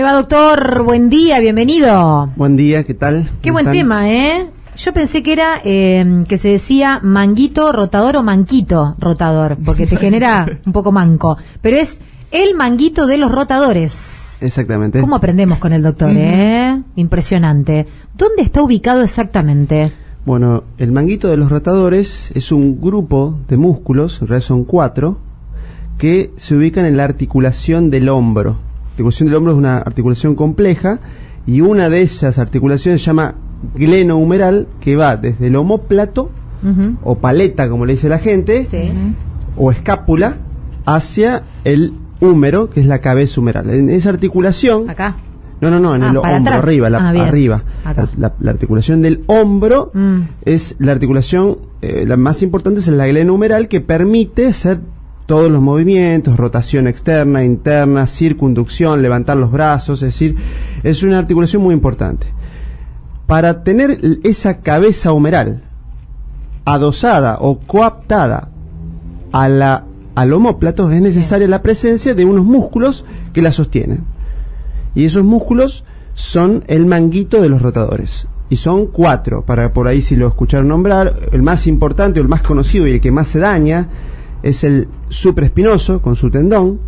Le va, doctor? Buen día, bienvenido. Buen día, ¿qué tal? Qué buen tema, ¿eh? Yo pensé que era eh, que se decía manguito rotador o manquito rotador, porque te genera un poco manco. Pero es el manguito de los rotadores. Exactamente. ¿Cómo aprendemos con el doctor, eh? Impresionante. ¿Dónde está ubicado exactamente? Bueno, el manguito de los rotadores es un grupo de músculos, en realidad son cuatro, que se ubican en la articulación del hombro. La articulación del hombro es una articulación compleja y una de esas articulaciones se llama glenohumeral, que va desde el homóplato o paleta, como le dice la gente, Sí. o escápula, hacia el húmero, que es la cabeza humeral. En esa articulación, Acá. no, no, no, en Ah, el hombro, atrás. arriba, la, Ah, arriba. La, la articulación del hombro Mm. es la articulación, eh, la más importante es la glenohumeral, que permite hacer todos los movimientos, rotación externa, interna, circunducción, levantar los brazos, es decir, es una articulación muy importante. Para tener esa cabeza humeral adosada o coaptada a la, al homóplato es necesaria la presencia de unos músculos que la sostienen. Y esos músculos son el manguito de los rotadores. Y son cuatro, para por ahí si lo escucharon nombrar. El más importante o el más conocido y el que más se daña es el supraespinoso con su tendón,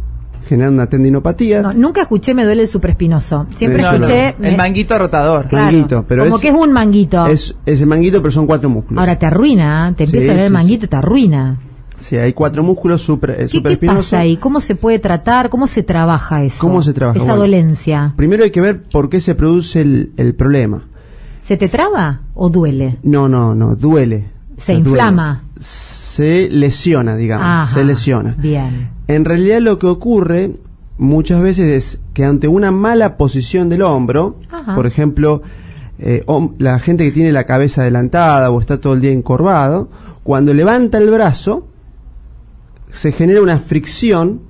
generando una tendinopatía. No, nunca escuché me duele el supraespinoso. Siempre No, no, escuché... El me- manguito rotador. Claro, manguito, pero como es- que es un manguito. Es, es el manguito, pero son cuatro músculos. Ahora te arruina, ¿eh? te Sí, empieza a ver el sí, manguito, te arruina. sí, hay cuatro músculos supra, eh, ¿Qué, qué supraespinoso. pasa ahí? ¿Cómo se puede tratar? ¿Cómo se trabaja eso? ¿Cómo se trabaja? Esa Bueno. dolencia. Primero hay que ver por qué se produce el, el problema. ¿Se te traba o duele? No, no, no, duele. Se O sea, duele. Se lesiona, digamos. Ajá, Se lesiona. Bien. En realidad lo que ocurre muchas veces es que ante una mala posición del hombro, Ajá. por ejemplo, eh, la gente que tiene la cabeza adelantada o está todo el día encorvado, cuando levanta el brazo, se genera una fricción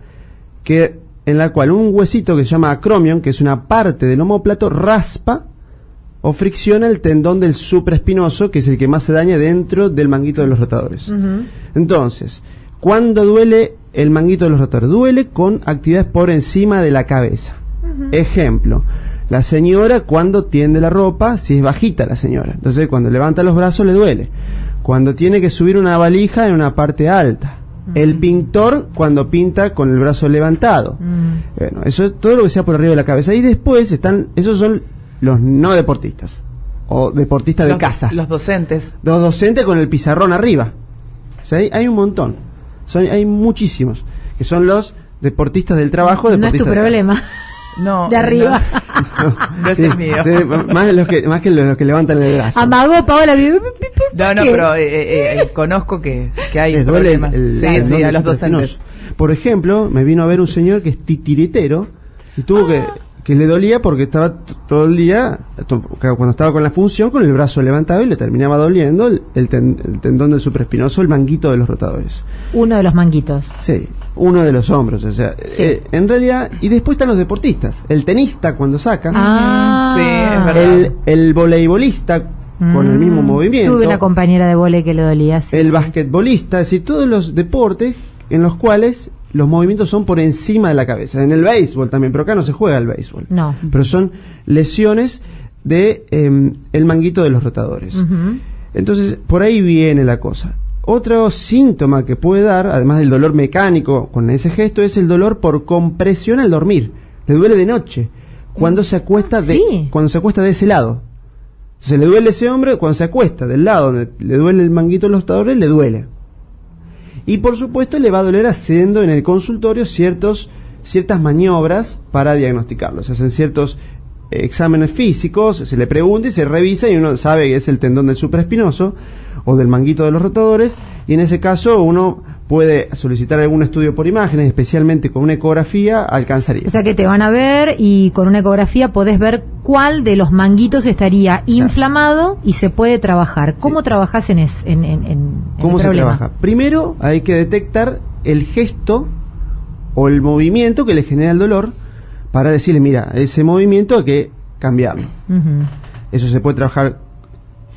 que en la cual un huesito que se llama acromion, que es una parte del homóplato, raspa o fricciona el tendón del supraespinoso, que es el que más se daña dentro del manguito de los rotadores. Entonces, ¿cuándo duele el manguito de los rotadores? Duele con actividades por encima de la cabeza. Ejemplo, la señora cuando tiende la ropa, si es bajita la señora, entonces cuando levanta los brazos le duele. Cuando tiene que subir una valija en una parte alta. El pintor cuando pinta con el brazo levantado. Bueno, eso es todo lo que sea por arriba de la cabeza. Y después están, esos son los no deportistas. O deportistas de los, casa. Los docentes. Los docentes con el pizarrón arriba. Sea, hay, un montón. Son, hay muchísimos. Que son los deportistas del trabajo. No es tu deportistas de problema. No. De arriba. No, no ese es mío. Sí, más, los que, más que los que levantan el brazo. Amagó Paola. No, no, ¿Qué? pero eh, eh, eh, conozco que, que hay Les duele el- problemas. el- sí, el sí, a los docentes. Por ejemplo, me vino a ver un señor que es titiritero y tuvo que que le dolía porque estaba todo el día, cuando estaba con la función, con el brazo levantado y le terminaba doliendo el, el ten- el tendón del supraespinoso, el manguito de los rotadores. Uno de los manguitos. Sí, uno de los hombros, o sea, eh, en realidad, y después están los deportistas, el tenista cuando saca, Ah. Sí, es verdad. el, el voleibolista con el mismo Mm. movimiento, Tuve una compañera de vole que le dolía. sí, el sí. basquetbolista, es decir, todos los deportes en los cuales los movimientos son por encima de la cabeza. En el béisbol también, pero acá no se juega el béisbol. No. Pero son lesiones de em, el manguito de los rotadores. Entonces, por ahí viene la cosa. otro síntoma que puede dar, además del dolor mecánico con ese gesto, es el dolor por compresión al dormir. Le duele de noche, cuando se acuesta de, sí. cuando se acuesta de ese lado. Se le duele ese hombre cuando se acuesta del lado donde le duele el manguito de los rotadores, le duele. Y por supuesto le va a doler haciendo en el consultorio ciertos, ciertas maniobras para diagnosticarlo. Se hacen ciertos eh, exámenes físicos, se le pregunta y se revisa y uno sabe que es el tendón del supraespinoso o del manguito de los rotadores y en ese caso uno puede solicitar algún estudio por imágenes, especialmente con una ecografía, alcanzaría. O sea que te van a ver y con una ecografía podés ver cuál de los manguitos estaría inflamado y se puede trabajar. ¿Cómo trabajás en, es, en, en, en ¿Cómo el se problema? trabaja? Primero hay que detectar el gesto o el movimiento que le genera el dolor para decirle, mira, ese movimiento hay que cambiarlo. Eso se puede trabajar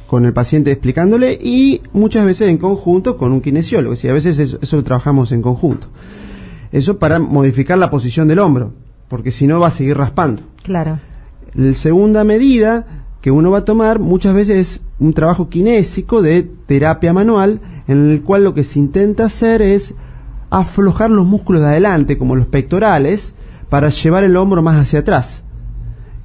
con el paciente explicándole y muchas veces en conjunto con un kinesiólogo. Sí, a veces eso, eso lo trabajamos en conjunto. Eso para modificar la posición del hombro, porque si no va a seguir raspando. Claro. La segunda medida que uno va a tomar muchas veces es un trabajo kinésico de terapia manual en el cual lo que se intenta hacer es aflojar los músculos de adelante, como los pectorales, para llevar el hombro más hacia atrás.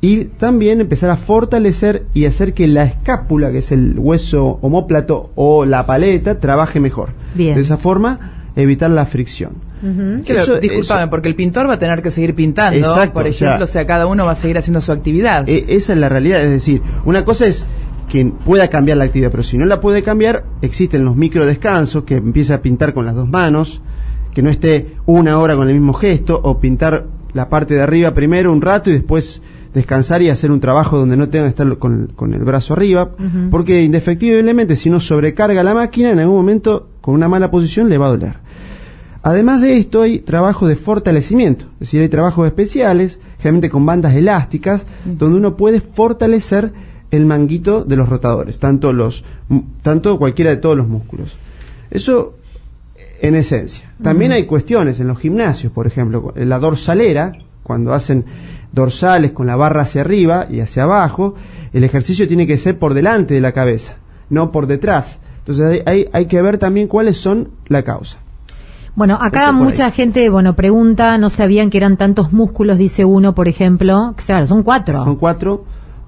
Y también empezar a fortalecer y hacer que la escápula, que es el hueso homóplato o la paleta, trabaje mejor. Bien. De esa forma, evitar la fricción. Claro, Eso- eso- porque el pintor va a tener que seguir pintando, Exacto, por o sea- ejemplo, o sea, cada uno va a seguir haciendo su actividad. E- esa es la realidad, es decir, una cosa es que pueda cambiar la actividad, pero si no la puede cambiar, existen los micro descansos, que empieza a pintar con las dos manos, que no esté una hora con el mismo gesto, o pintar la parte de arriba primero un rato y después descansar y hacer un trabajo donde no tenga que estar con, con el brazo arriba, porque indefectiblemente si uno sobrecarga la máquina, en algún momento con una mala posición le va a doler. Además de esto, hay trabajo de fortalecimiento, es decir, hay trabajos especiales, generalmente con bandas elásticas, donde uno puede fortalecer el manguito de los rotadores, tanto, los, tanto cualquiera de todos los músculos. Eso en esencia. También hay cuestiones en los gimnasios, por ejemplo, en la dorsalera, cuando hacen dorsales con la barra hacia arriba y hacia abajo, el ejercicio tiene que ser por delante de la cabeza, no por detrás. Entonces hay, hay, que ver también cuáles son la causa. Bueno, acá mucha ahí. gente, bueno, pregunta, no sabían que eran tantos músculos, dice uno, por ejemplo. Claro, son cuatro. Son cuatro,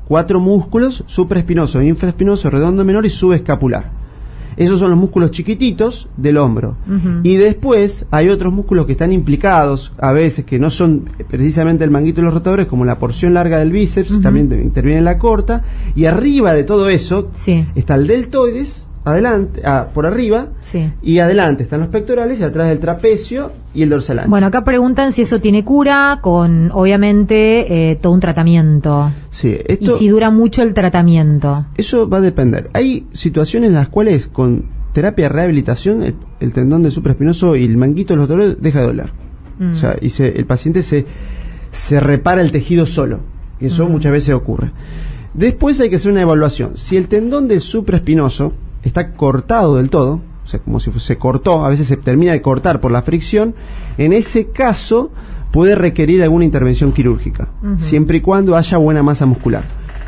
cuatro músculos, supraespinoso, infraespinoso, redondo menor y subescapular. Esos son los músculos chiquititos del hombro. Y después hay otros músculos que están implicados, a veces que no son precisamente el manguito de los rotadores, como la porción larga del bíceps, también te- interviene la corta. Y arriba de todo eso Sí. está el deltoides, adelante, ah, por arriba, Sí. y adelante están los pectorales, y atrás el trapecio y el dorsal ancho. Bueno, acá preguntan si eso tiene cura, con obviamente eh, todo un tratamiento. sí, Y esto, si dura mucho el tratamiento. Eso va a depender. Hay situaciones en las cuales con terapia de rehabilitación el, el tendón del supraespinoso y el manguito de los dolores deja de doler. Mm. O sea, y se- el paciente se, se repara el tejido solo. Y eso Mm. muchas veces ocurre. Después hay que hacer una evaluación. Si el tendón del supraespinoso está cortado del todo, o sea, como si se cortó, a veces se termina de cortar por la fricción, en ese caso puede requerir alguna intervención quirúrgica, siempre y cuando haya buena masa muscular.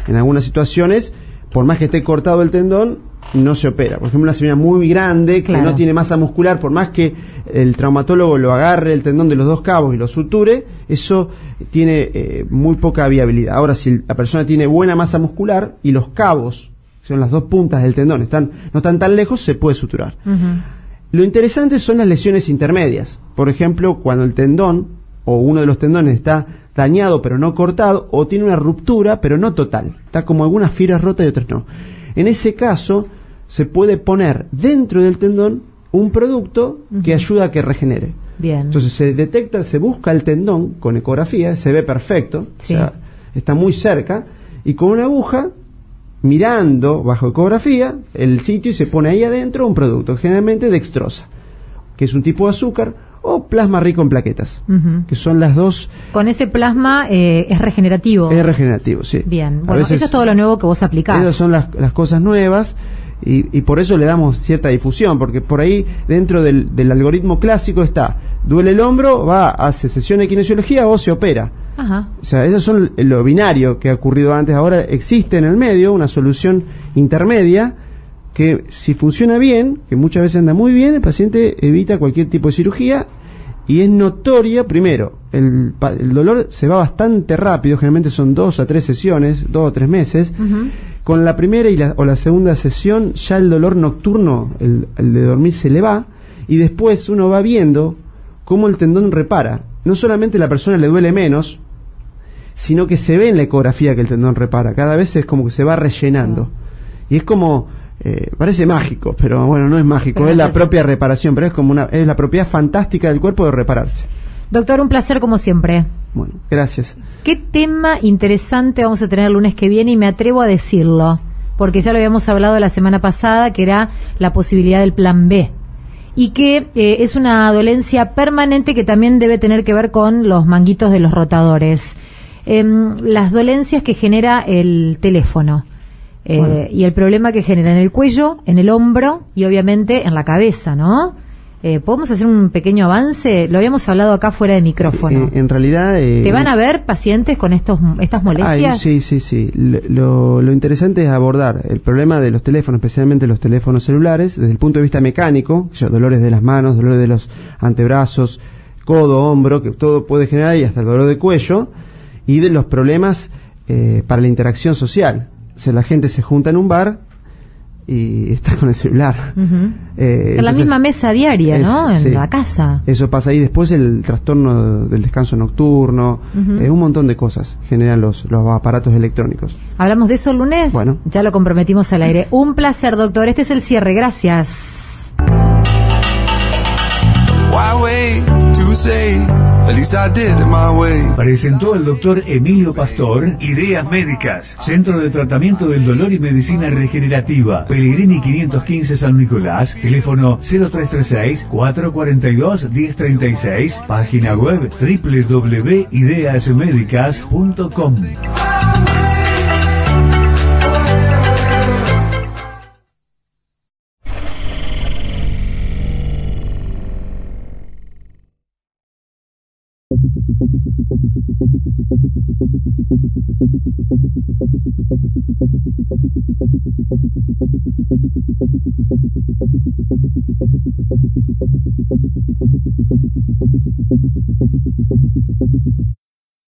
En algunas situaciones, por más que esté cortado el tendón, no se opera. Por ejemplo, una señora muy grande que Claro. no tiene masa muscular, por más que el traumatólogo lo agarre el tendón de los dos cabos y lo suture, eso tiene eh, muy poca viabilidad. Ahora, si la persona tiene buena masa muscular y los cabos, son las dos puntas del tendón, están, no están tan lejos, se puede suturar. Lo interesante son las lesiones intermedias. Por ejemplo, cuando el tendón o uno de los tendones está dañado pero no cortado o tiene una ruptura pero no total. Está como algunas fibras rotas y otras no. En ese caso se puede poner dentro del tendón un producto que ayuda a que regenere. Bien. Entonces se detecta, se busca el tendón con ecografía, se ve perfecto, Sí. o sea, está muy cerca, y con una aguja, mirando bajo ecografía el sitio y se pone ahí adentro un producto, generalmente dextrosa, que es un tipo de azúcar, o plasma rico en plaquetas, que son las dos, Con ese plasma eh, es regenerativo. es regenerativo, sí. Bien. Bueno, veces- eso es todo lo nuevo que vos aplicás. esas son las, las cosas nuevas y, y por eso le damos cierta difusión, porque por ahí dentro del, del algoritmo clásico está, duele el hombro, va, hace sesión de kinesiología o se opera. Ajá. O sea, eso son lo binario que ha ocurrido antes. Ahora existe en el medio una solución intermedia que si funciona bien, que muchas veces anda muy bien, el paciente evita cualquier tipo de cirugía y es notoria, primero, el, el dolor se va bastante rápido, generalmente son dos a tres sesiones, dos o tres meses. Con la primera y la, o la segunda sesión ya el dolor nocturno, el, el de dormir, se le va y después uno va viendo cómo el tendón repara. No solamente la persona le duele menos, sino que se ve en la ecografía que el tendón repara. Cada vez es como que se va rellenando. Y es como, eh, parece mágico, pero bueno, no es mágico, Pero es la es- propia reparación, pero es como una, es la propiedad fantástica del cuerpo de repararse. Doctor, un placer como siempre. Bueno, gracias. ¿Qué tema interesante vamos a tener el lunes que viene? Y me atrevo a decirlo, porque ya lo habíamos hablado la semana pasada, que era la posibilidad del plan B. Y que eh, es una dolencia permanente que también debe tener que ver con los manguitos de los rotadores. Em, las dolencias que genera el teléfono. eh, Bueno. Y el problema que genera en el cuello, en el hombro y obviamente en la cabeza, ¿no? Eh, ¿Podemos hacer un pequeño avance? Lo habíamos hablado acá fuera de micrófono. Eh, en realidad... eh, ¿Te van a ver pacientes con estos estas Ay, molestias? sí, sí, sí. Lo, interesante es abordar el problema de los teléfonos, especialmente los teléfonos celulares, desde el punto de vista mecánico, dolores de las manos, dolores de los antebrazos, codo, hombro, que todo puede generar y hasta el dolor de cuello, y de los problemas eh, para la interacción social. O sea, la gente se junta en un bar y está con el celular. Eh, en la misma mesa diaria, ¿no? En sí. la casa. Eso pasa ahí. Después el trastorno del descanso nocturno, eh, un montón de cosas generan los, los aparatos electrónicos. ¿Hablamos de eso el lunes? Bueno. Ya lo comprometimos al aire. Un placer, doctor. Este es el cierre. Gracias. Presentó el doctor Emilio Pastor Ideas Médicas, Centro de Tratamiento del Dolor y Medicina Regenerativa, Pellegrini 515 San Nicolás, teléfono 0336-442-1036, página web www.ideasmedicas.com.